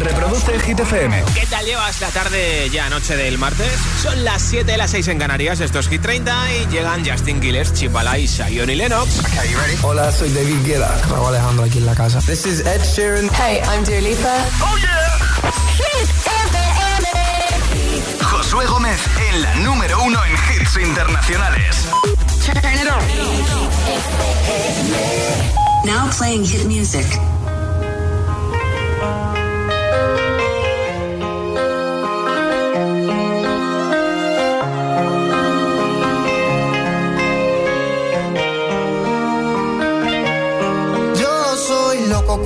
Reproduce Hit FM. ¿Qué tal llevas la tarde ya noche del martes? Son las 7 de las 6 en Canarias, estos es Hit 30 y llegan Justin Quiles, Chimbala y Sion Lennox. Okay, you ready? Hola, soy David Guetta. Raúl Alejandro aquí en la casa. This is Ed Sheeran. Hey, I'm Dua Lipa. Oh yeah. Hit FM. Josué Gómez en la número uno en hits internacionales. Turn it on. Now playing hit music.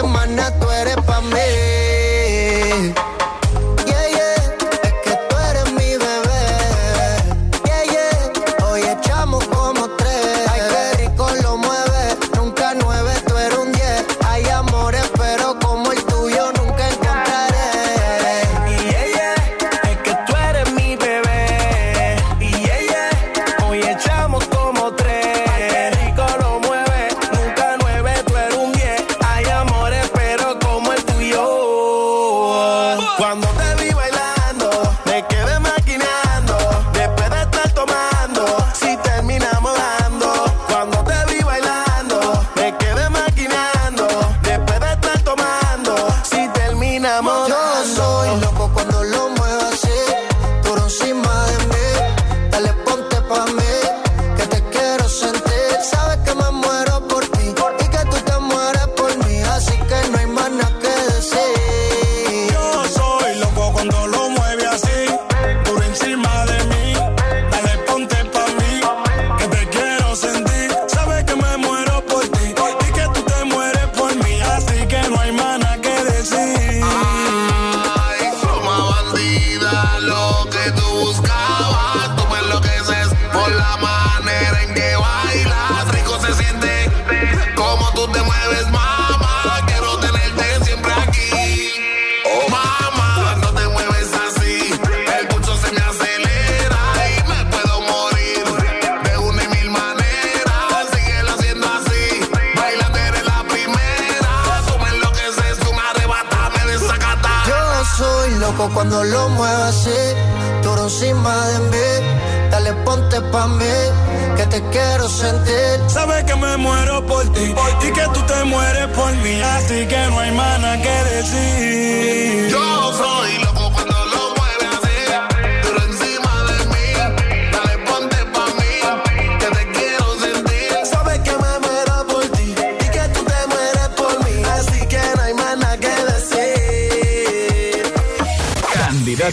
semana tú eres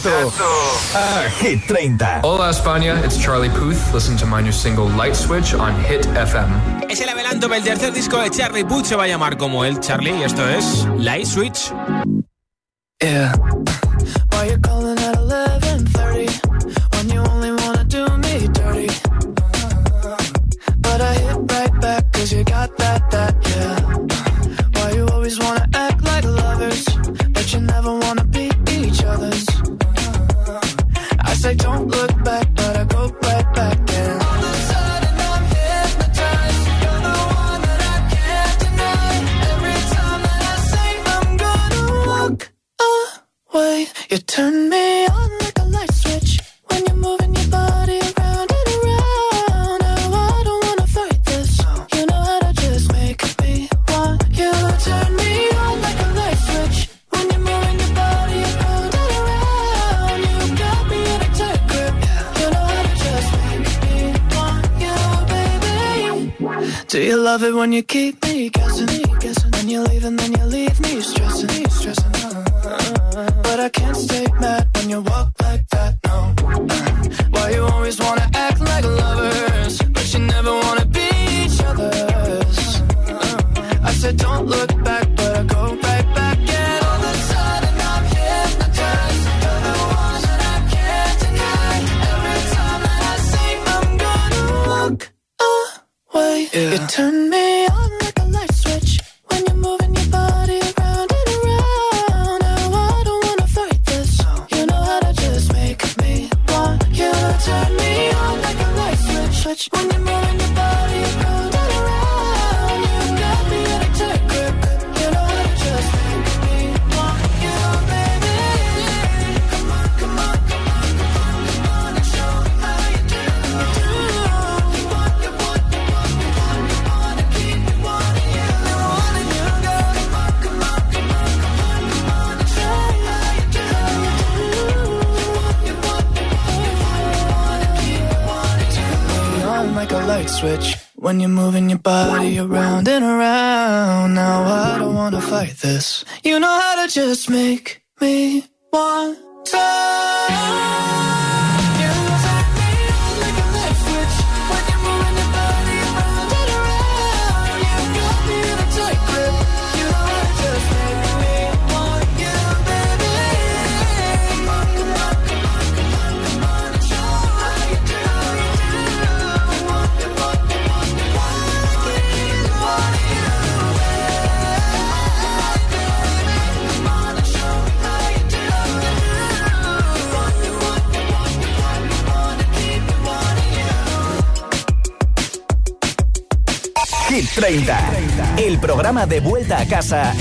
Ah, Hola España, it's Charlie Puth. Listen to my new single Light Switch on Hit FM. Es el adelanto del tercer disco de Charlie Puth. Se va a llamar como él, Charlie, y esto es Light Switch. casa.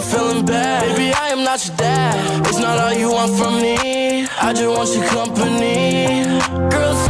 you're feeling bad. Baby, I am not your dad. It's not all you want from me. I just want your company. Girls,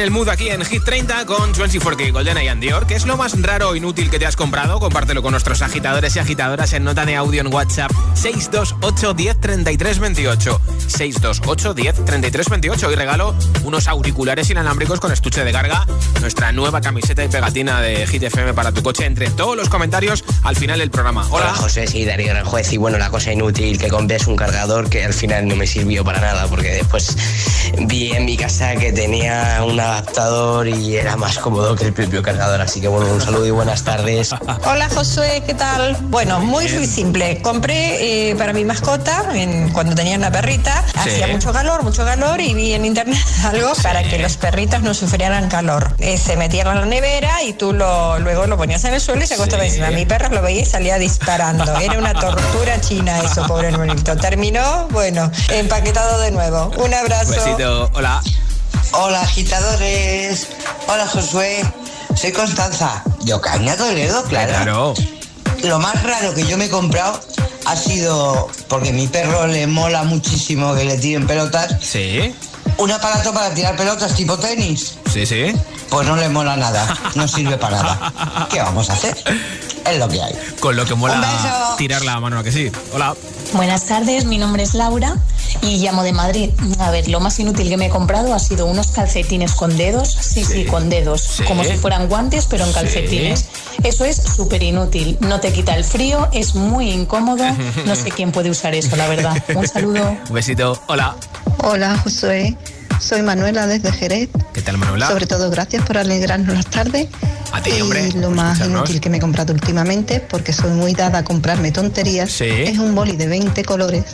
el mood aquí en Hit 30 con 24K Golden and Dior. ¿Qué es lo más raro o inútil que te has comprado? Compártelo con nuestros agitadores y agitadoras en nota de audio en WhatsApp 628 10 628 10 Y regalo unos auriculares inalámbricos con estuche de carga, nuestra nueva camiseta y pegatina de Hit FM para tu coche. Entre todos los comentarios al final del programa. Hola. Hola José, sí, Darío Granjuez. Y bueno, la cosa inútil que compré es un cargador que al final no me sirvió para nada porque después vi en mi casa que tenía una adaptador y era más cómodo que el propio cargador. Así que bueno, un saludo y buenas tardes. Hola Josué, ¿qué tal? Bueno, muy muy simple. Compré eh, para mi mascota cuando tenía una perrita. Hacía mucho calor, mucho calor y vi en internet algo para que los perritos no sufrieran calor. Eh, se metían en la nevera y tú lo, luego lo ponías en el suelo y se acostaba sí. encima. Mi perro lo veía y salía disparando. Era una tortura china eso, pobre hermanito. Terminó, bueno, empaquetado de nuevo. Un abrazo. Besito. Hola. Hola agitadores. Hola Josué. Soy Constanza. De Ocaña Toledo, claro. Claro. Lo más raro que yo me he comprado ha sido, porque a mi perro le mola muchísimo que le tiren pelotas, Sí, un aparato para tirar pelotas tipo tenis. sí, sí. Pues no le mola nada, no sirve para nada. ¿Qué vamos a hacer? Es lo que hay. Con lo que mola tirar la mano a que sí. Hola. Buenas tardes, mi nombre es Laura y llamo de Madrid. A ver, lo más inútil que me he comprado ha sido unos calcetines con dedos, sí, sí, con dedos, Sí. como si fueran guantes, pero en Sí. calcetines. Eso es súper inútil, no te quita el frío, es muy incómodo, no sé quién puede usar eso, la verdad. Un saludo. Un besito, hola. Hola Josué, soy Manuela desde Jerez. ¿Qué tal, Manuela? Sobre todo gracias por alegrarnos las tardes. A ti, y hombre, lo más inútil que me he comprado últimamente, porque soy muy dada a comprarme tonterías, Sí. es un boli de 20 colores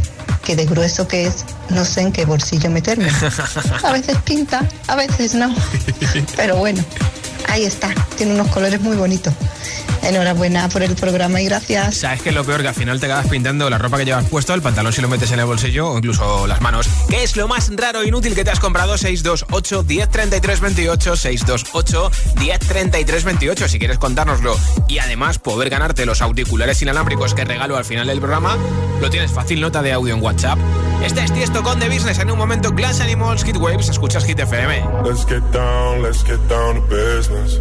que de grueso que es, no sé en qué bolsillo meterme. A veces pinta, a veces no. Pero bueno, ahí está, tiene unos colores muy bonitos. Enhorabuena por el programa y gracias. ¿Sabes qué es lo peor? Que al final te acabas pintando la ropa que llevas puesto, el pantalón si lo metes en el bolsillo o incluso las manos. ¿Qué es lo más raro e inútil que te has comprado? 628 1033 28 628 1033 28 si quieres contárnoslo y además poder ganarte los auriculares inalámbricos que regalo al final del programa, lo tienes fácil nota de audio en WhatsApp. Este es Tiesto con The Business en un momento Glass Animals, Hit Waves, escuchas Hit FM. Let's get down, let's get down to business.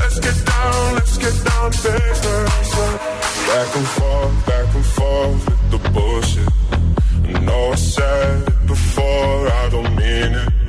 Let's get down, let's get down. Back and forth, back and forth with the bullshit. I I said it before, I don't mean it.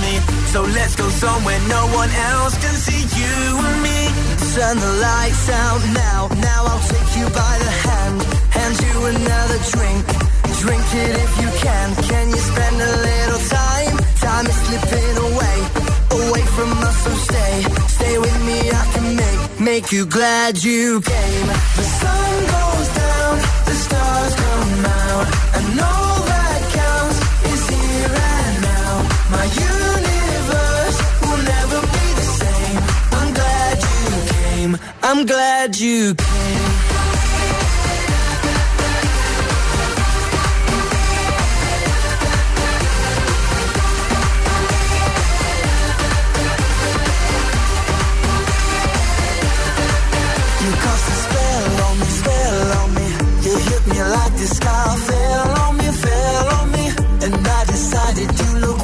Me. So let's go somewhere no one else can see you and me. Turn the lights out now, now I'll take you by the hand. Hand you another drink, drink it if you can. Can you spend a little time? Time is slipping away, away from us, so stay. Stay with me, I can make, make you glad you came. The sun goes down, the stars come out, and all that counts is here and now. My universe I'm glad you came. You cast a spell on me, spell on me. You hit me like the sky fell on me, fell on me. And I decided you look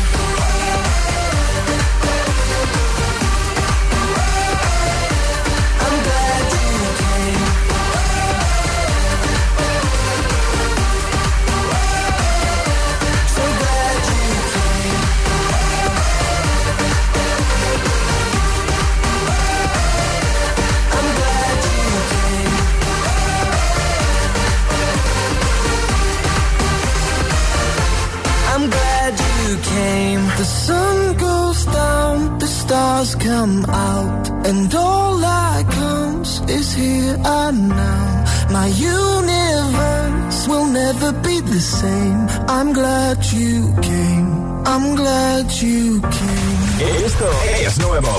Come out, and all that counts is here and now. My universe will never be the same. I'm glad you came. I'm glad you came. Esto es nuevo.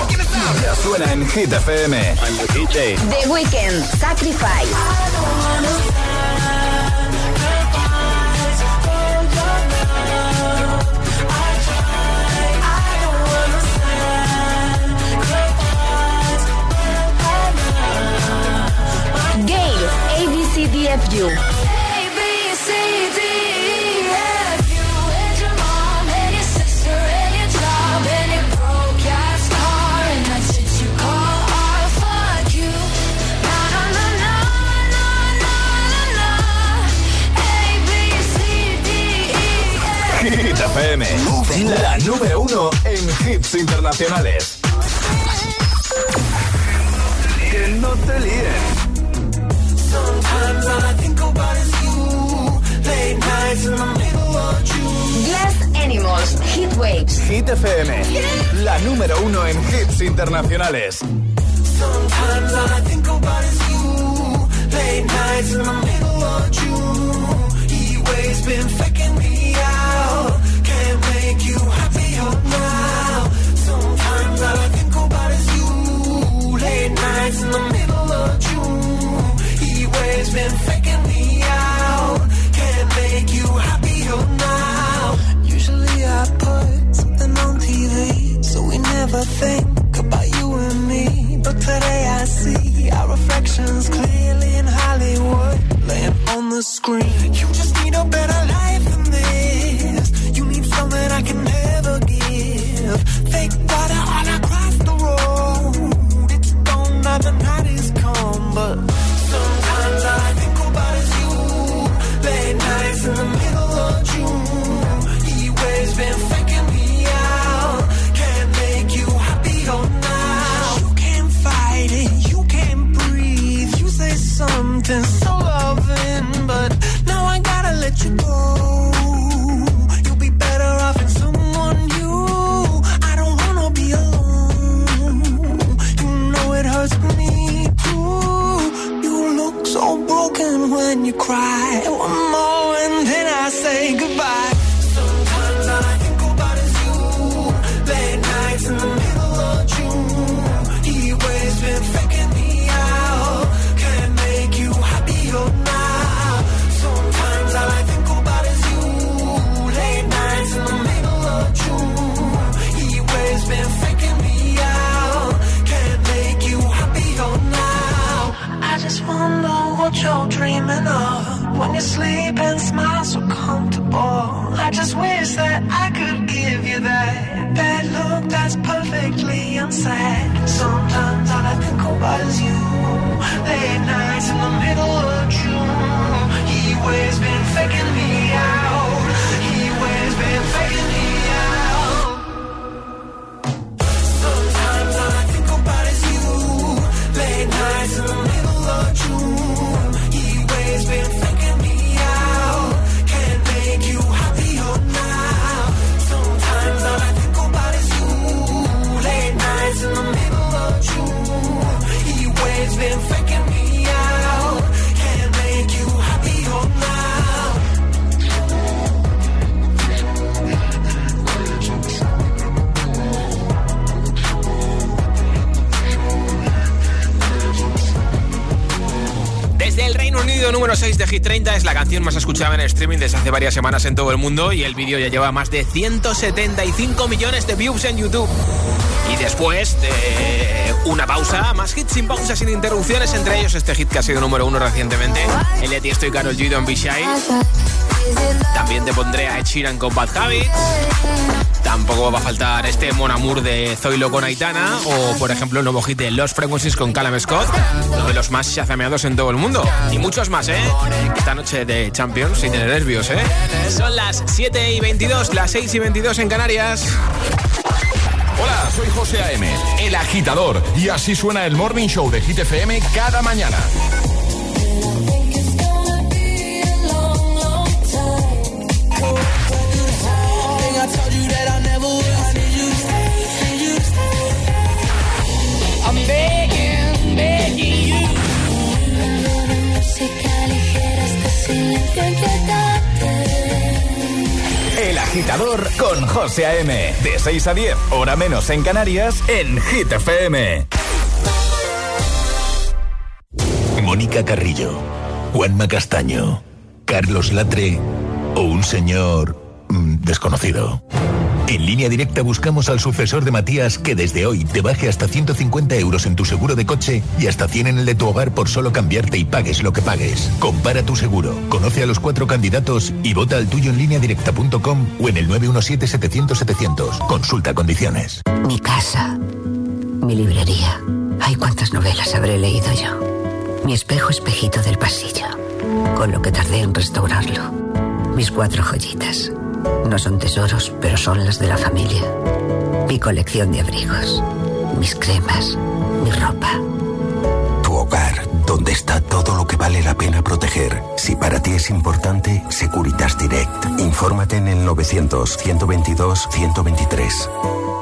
Ya suena en Hit FM. The Weeknd, Sacrifice. ABCDFU. Hit FM. La número uno en hits internacionales. Que no te líen. Glass Animals, Heat Waves. Hit FM. La número uno en hits internacionales. Sometimes all I think about is you. Late nights in the middle of June. He waves been faking me out. Can't make you happier now. Sometimes all I think about is you. Late nights in the middle of June. He waves been faking think about you and me. But today I see our reflections clearly in Hollywood, laying on the screen. Hit 30 es la canción más escuchada en streaming desde hace varias semanas en todo el mundo y el vídeo ya lleva más de 175 millones de views en YouTube. Y después de una pausa, más hits sin pausa, sin interrupciones, entre ellos este hit que ha sido número uno recientemente, el de Tiesto y Karol G, Shy. También te pondré a Ed Sheeran con Bad Habits. Tampoco va a faltar este Mon Amour de Zoilo con Aitana o, por ejemplo, el nuevo hit de Los Frequencies con Callum Scott, uno de los más chazameados en todo el mundo. Y muchos más, ¿eh? Esta noche de Champions, sin tener nervios, ¿eh? Son las 7 y 22, las 6 y 22 en Canarias. Hola, soy José A.M., el agitador, y así suena el Morning Show de Hit FM cada mañana. El agitador con José A.M. De 6 a 10, hora menos en Canarias, en Hit FM. Mónica Carrillo, Juanma Castaño, Carlos Latre o un señor mm, desconocido. En línea directa buscamos al sucesor de Matías que desde hoy te baje hasta 150 euros en tu seguro de coche y hasta 100 en el de tu hogar por solo cambiarte y pagues lo que pagues. Compara tu seguro, conoce a los cuatro candidatos y vota al tuyo en línea directa.com o en el 917-700-700. Consulta condiciones. Mi casa, mi librería. Ay, cuántas novelas habré leído yo. Mi espejo espejito del pasillo, con lo que tardé en restaurarlo. Mis cuatro joyitas. No son tesoros, pero son las de la familia. Mi colección de abrigos, mis cremas, mi ropa. Tu hogar, donde está todo lo que vale la pena proteger. Si para ti es importante, Securitas Direct. Infórmate en el 900-122-123.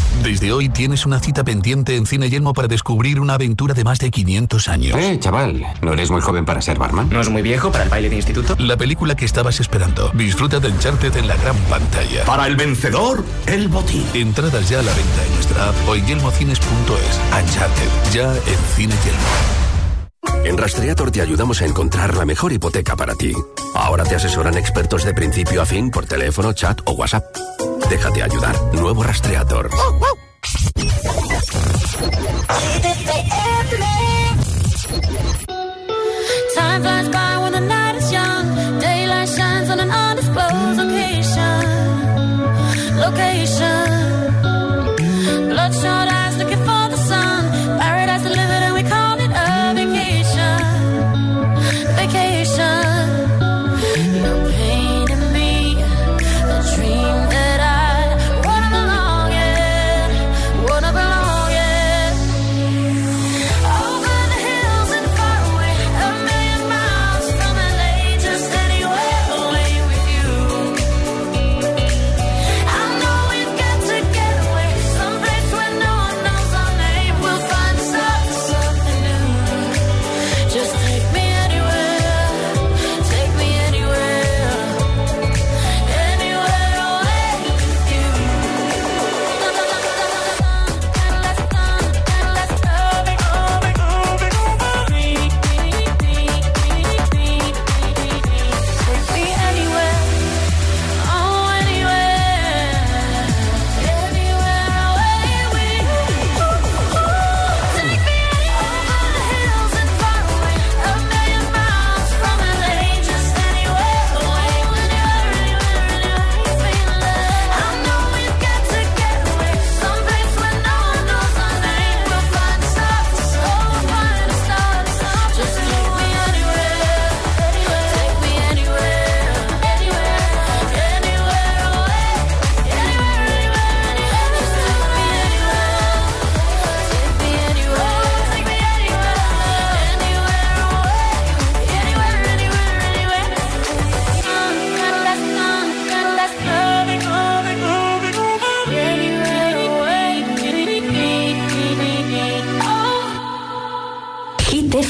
Desde hoy tienes una cita pendiente en Cine Yelmo para descubrir una aventura de más de 500 años. Eh, chaval, ¿no eres muy joven para ser barman? ¿No es muy viejo para el baile de instituto? La película que estabas esperando. Disfruta de Uncharted en la gran pantalla. Para el vencedor, el botín. Entradas ya a la venta en nuestra app o en yelmocines.es. Uncharted, ya en Cine Yelmo. En Rastreator te ayudamos a encontrar la mejor hipoteca para ti. Ahora te asesoran expertos de principio a fin por teléfono, chat o WhatsApp. Déjate ayudar. Nuevo Rastreator.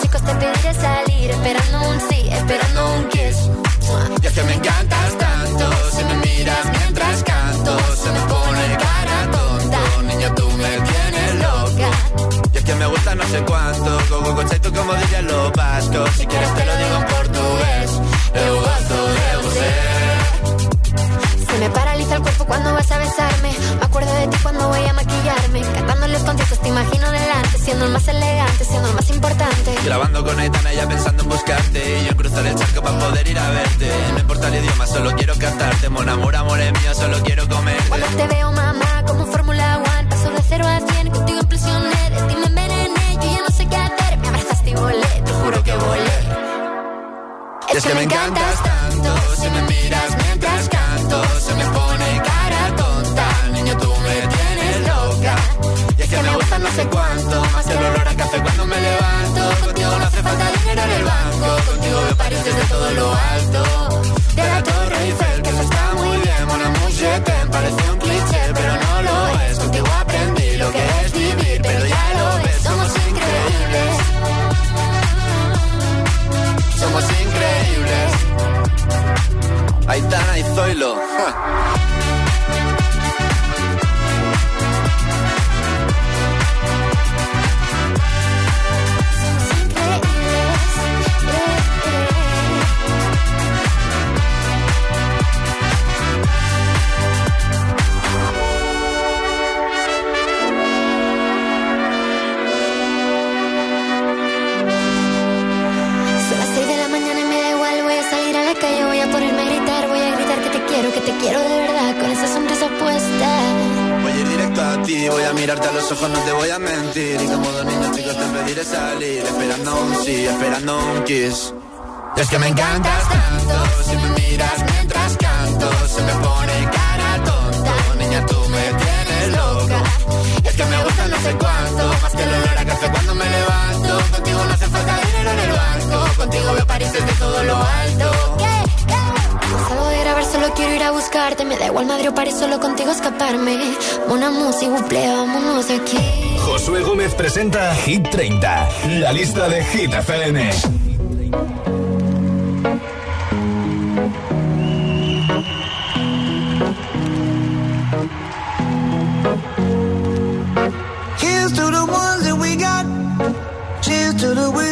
Chicos te pediré salir, esperando un sí, esperando un kiss. Y es que me encantas tanto, si me miras mientras canto, se me pone cara tonta. Niña, tú me tienes loca. Y es que me gusta no sé cuánto, go, go, tú como dirían los vascos. Si quieres te lo digo en portugués, eu gosto de você. Se me paraliza el cuerpo cuando vas a besarme. Me acuerdo de ti cuando voy a maquillarme. Cantando los conciertos te imagino delante. Siendo el más elegante, siendo el más importante. Grabando con Aitana ya pensando en buscarte Y yo en cruzar el charco para poder ir a verte No importa el idioma, solo quiero cantarte Mon amor, amor es mío, solo quiero comerte Cuando te veo, mamá, como Fórmula One. Paso de cero a cien, contigo impresioné. De ti me es que me encantas tanto Si me miras mientras canto Se me pone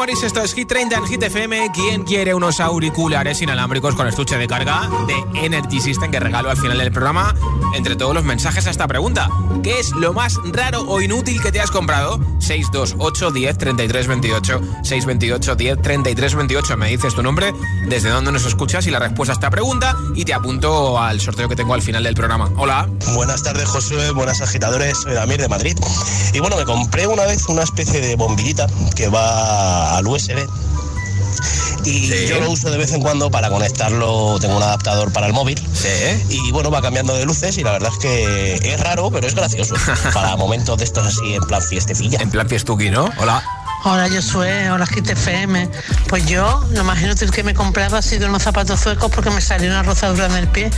Maroon 5 Memories, esto es Hit 30 en Hit FM. ¿Quién quiere unos auriculares inalámbricos con estuche de carga de Energy System que regalo al final del programa? Entre todos los mensajes a esta pregunta. ¿Qué es lo más raro o inútil que te has comprado? 628 10 33 28 628 10 33 28 Me dices tu nombre, desde dónde nos escuchas y la respuesta a esta pregunta y te apunto al sorteo que tengo al final del programa. Hola. Buenas tardes, Josué. Buenas agitadores. Soy Damir de Madrid. Y bueno, me compré una vez una especie de bombillita que va al USB. Y yo lo uso de vez en cuando para conectarlo. Tengo un adaptador para el móvil. Y bueno, va cambiando de luces. Y la verdad es que es raro, pero es gracioso. para momentos de estos así en plan fiestecilla. En plan fiestuki, ¿no? Hola. Hola, yo soy, hola Hit FM. Pues yo, lo más inútil que me compraba ha sido unos zapatos suecos porque me salió una rozadura en el pie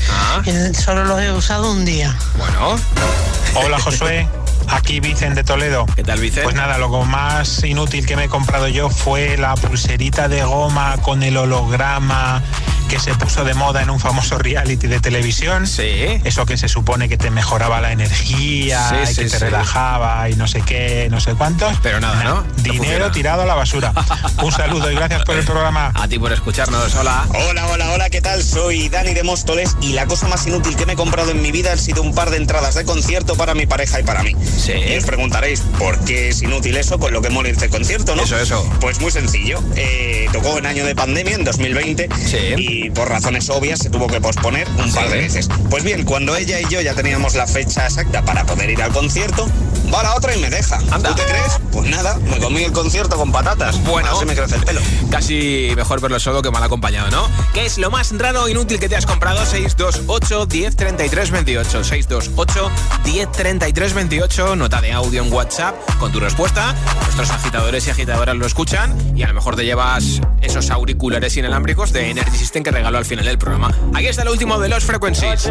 y solo los he usado un día. Bueno. Hola Josué, aquí Vicen de Toledo. ¿Qué tal Vicen? Pues nada, lo más inútil que me he comprado yo fue la pulserita de goma con el holograma que se puso de moda en un famoso reality de televisión. Sí. Eso que se supone que te mejoraba la energía, Sí, y sí, que te sí. relajaba y no sé qué, no sé cuántos. Pero nada, ¿no? Dinero tirado a la basura. un saludo y gracias por el programa. A ti por escucharnos. Hola. Hola, hola, hola, ¿qué tal? Soy Dani de Móstoles y la cosa más inútil que me he comprado en mi vida han sido un par de entradas de concierto para mi pareja y para mí. Sí. Y os preguntaréis, ¿por qué es inútil eso con lo que mola irse al concierto, no? Eso, eso. Pues muy sencillo. Eh, tocó en año de pandemia, en 2020, y por razones obvias se tuvo que posponer un par de veces. Pues bien, cuando ella y yo ya teníamos la fecha exacta para poder ir al concierto, va la otra y me deja. ¿Tú te crees? Pues nada, me comí el concierto con patatas. Bueno. Así me crece el pelo. Casi mejor verlo solo que mal acompañado, ¿no? ¿Qué es lo más raro o inútil que te has comprado? 628 10 33 28. 628 10 33 28. Nota de audio en WhatsApp con tu respuesta. Nuestros agitadores y agitadoras lo escuchan y a lo mejor te llevas esos auriculares inalámbricos de Energy System que regaló al final del programa. Aquí está el último de los Frequencies.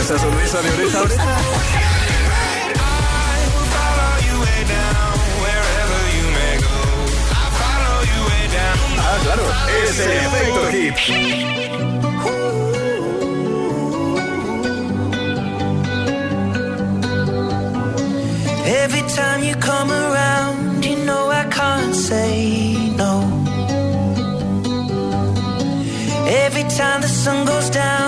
esa sonrisa de oreja a oreja. Ah, claro, es el efecto hit. Every time you come around, you know I can't say no. Every time the sun goes down.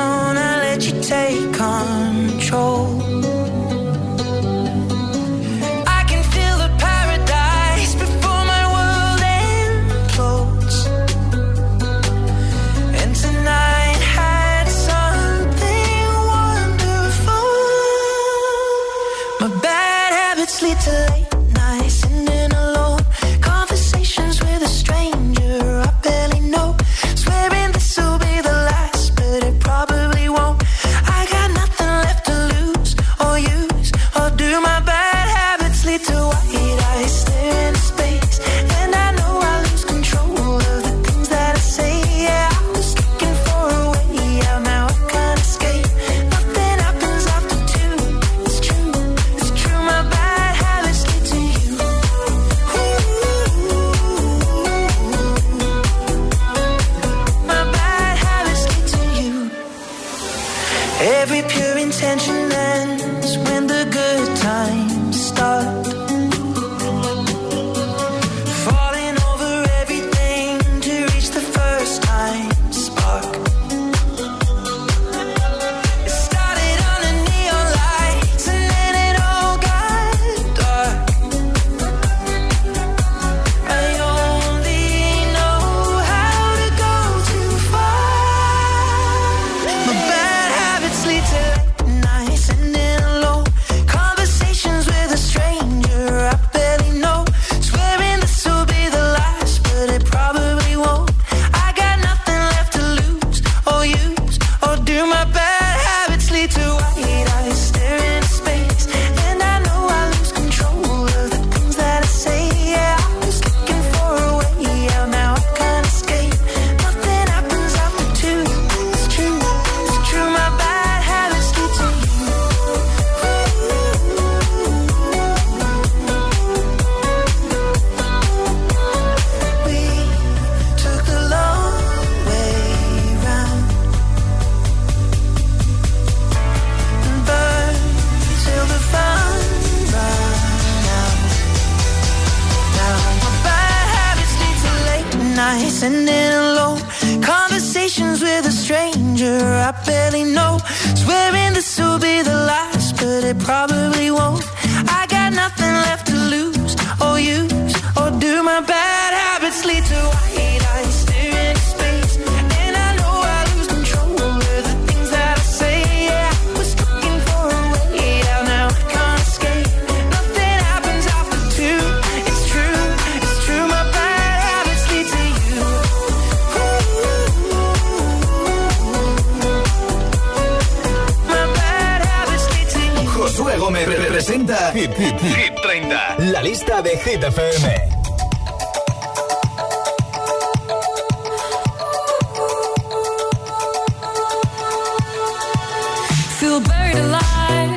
buried alive.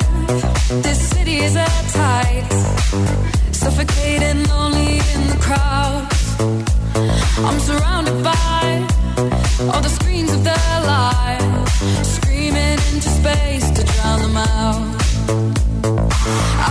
This city is at tight, suffocating, lonely in the crowd. I'm surrounded by all the screens of their lives, screaming into space to drown them out. I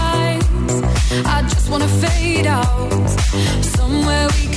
wanna fade out. Somewhere we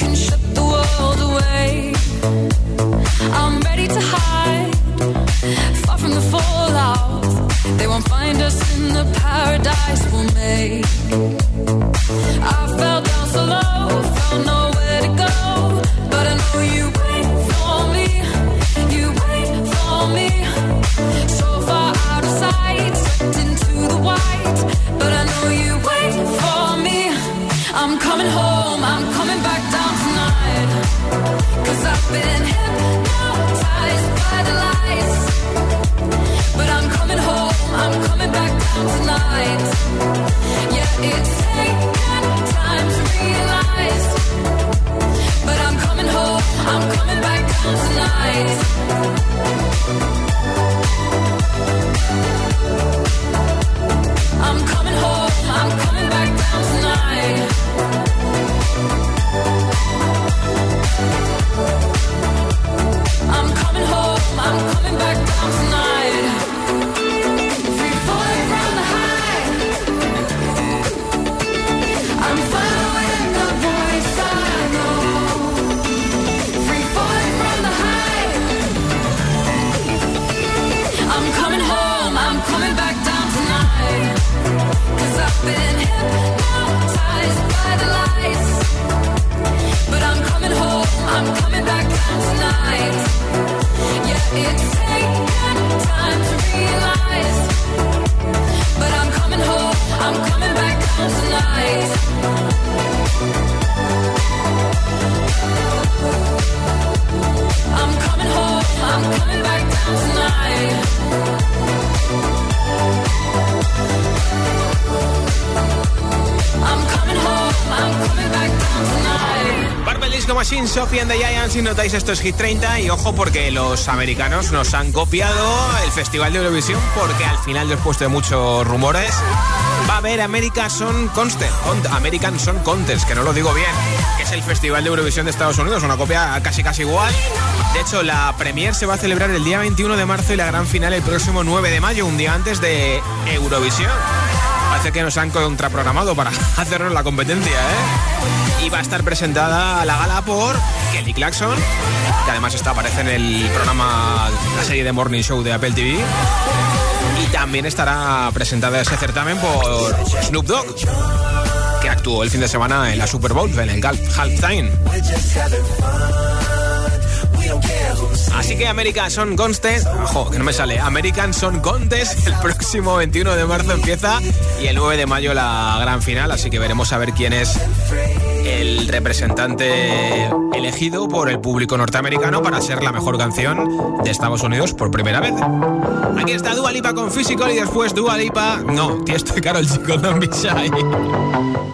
si notáis esto es Hit 30 y ojo porque los americanos nos han copiado el Festival de Eurovisión porque al final después de muchos rumores va a haber American Son Contest, American Son Contest, que no lo digo bien, que es el Festival de Eurovisión de Estados Unidos, una copia casi casi igual. De hecho, la premier se va a celebrar el día 21 de marzo y la gran final el próximo 9 de mayo, un día antes de Eurovisión. Parece que nos han contraprogramado para hacernos la competencia, ¿eh? y va a estar presentada a la gala por Kelly Clarkson, que además está, aparece en el programa, la serie de Morning Show de Apple TV. Y también estará presentada ese certamen por Snoop Dogg, que actuó el fin de semana en la Super Bowl, en el Halftime. Así que American Son Contest, ojo, que no me sale, American Son Contest, el próximo 21 de marzo empieza y el 9 de mayo la gran final, así que veremos a ver quién es el representante elegido por el público norteamericano para ser la mejor canción de Estados Unidos por primera vez. Aquí está Dua Lipa con Physical y después Dua Lipa... No, estoy caro el chico, Don't Be.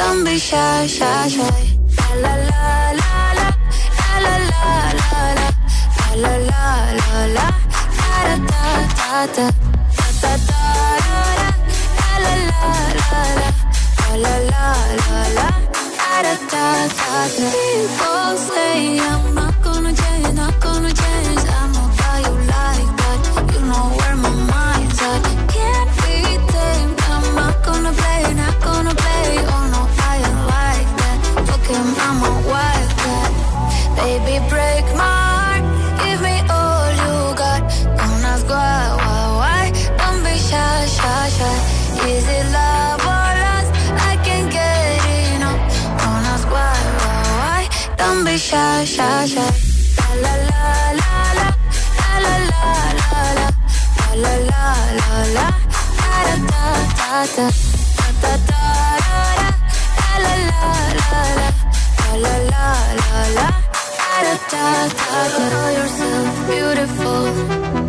Don't be shy, shy, shy. La la la la la, la la la la la, la la da la la la la, la. Shy, shy, shy. La la la la la la la la la la la la la da da da da da da da la la la la la la la la la da da da da Call yourself beautiful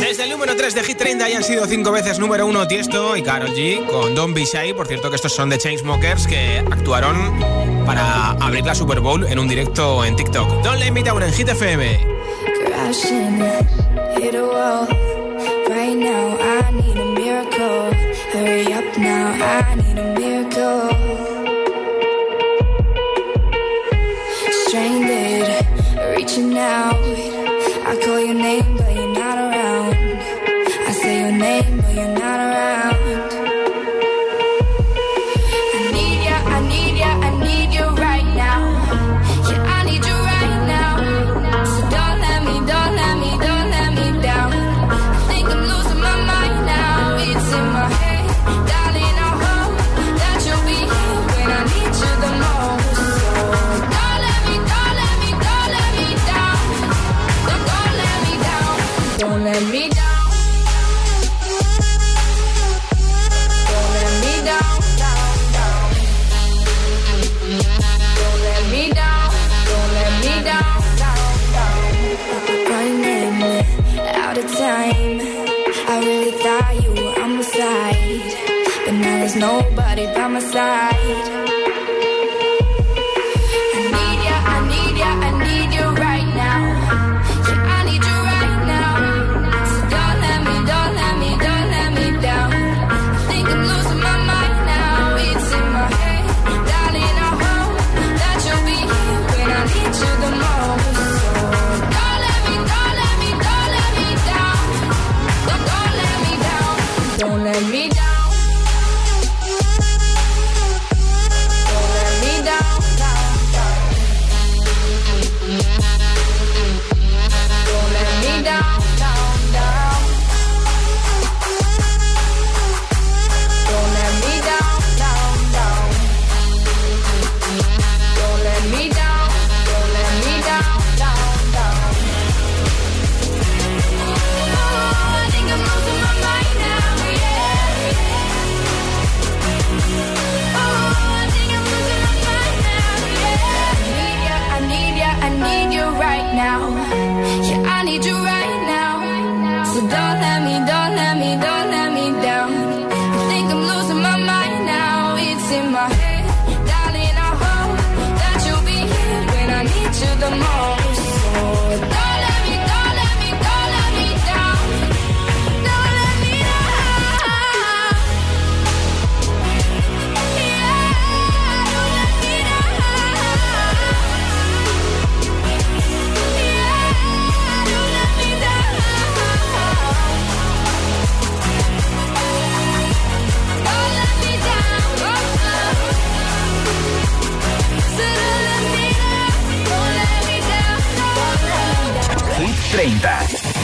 Desde el número 3 de Hit 30 ya han sido 5 veces número 1 Tiesto y Karol G con Don't Be Shy. Por cierto que estos son de Chainsmokers que actuaron para abrir la Super Bowl en un directo en TikTok. Let Me Down en Hit FM. crashing, hit a by my side.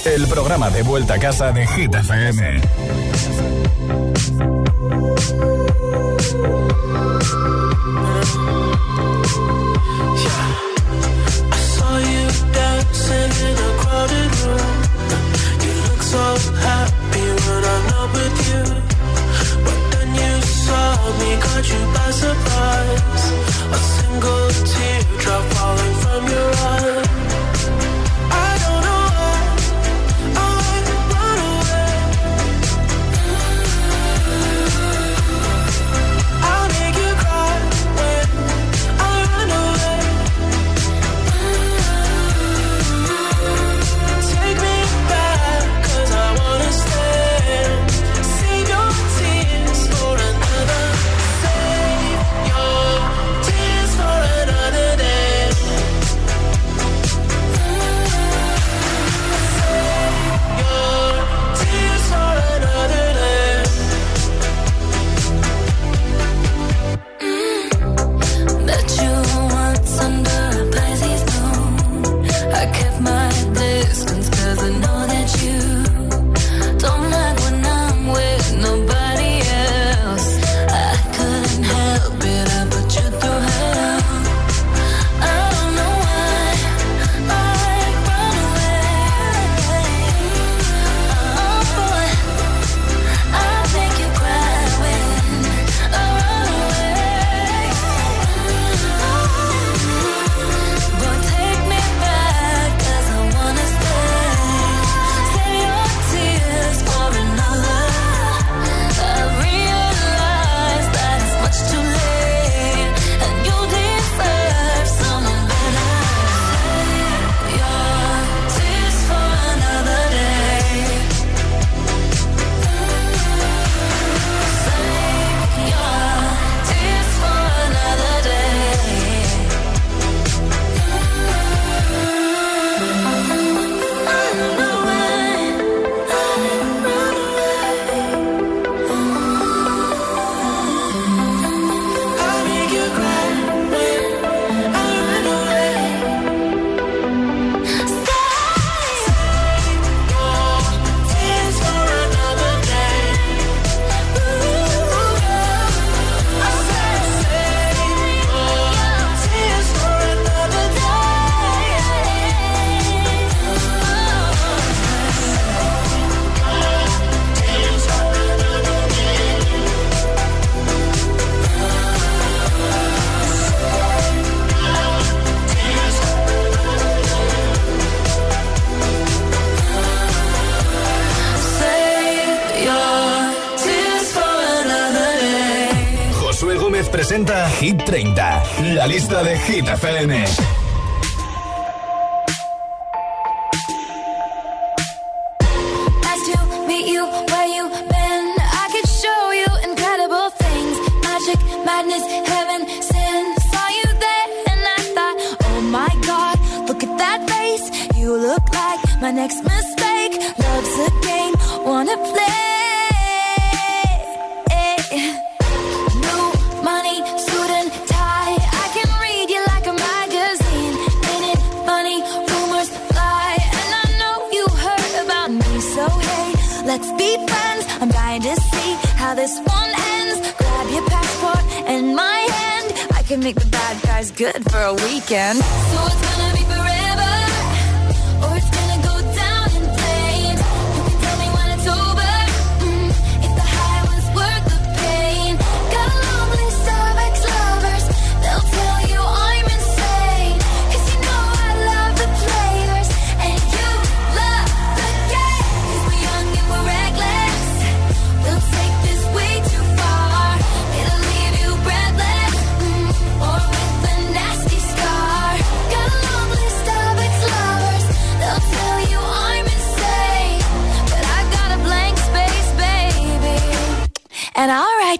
El programa de vuelta a casa de Hit FM. so happy when I'm not with you. But then you saw me, caught you by surprise. A single teardrop falling from your eye. de Hit FM. hey, let's be friends. I'm dying to see how this one ends. Grab your passport and my hand. I can make the bad guys good for a weekend. So it's gonna be forever.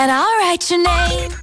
and I'll write your name.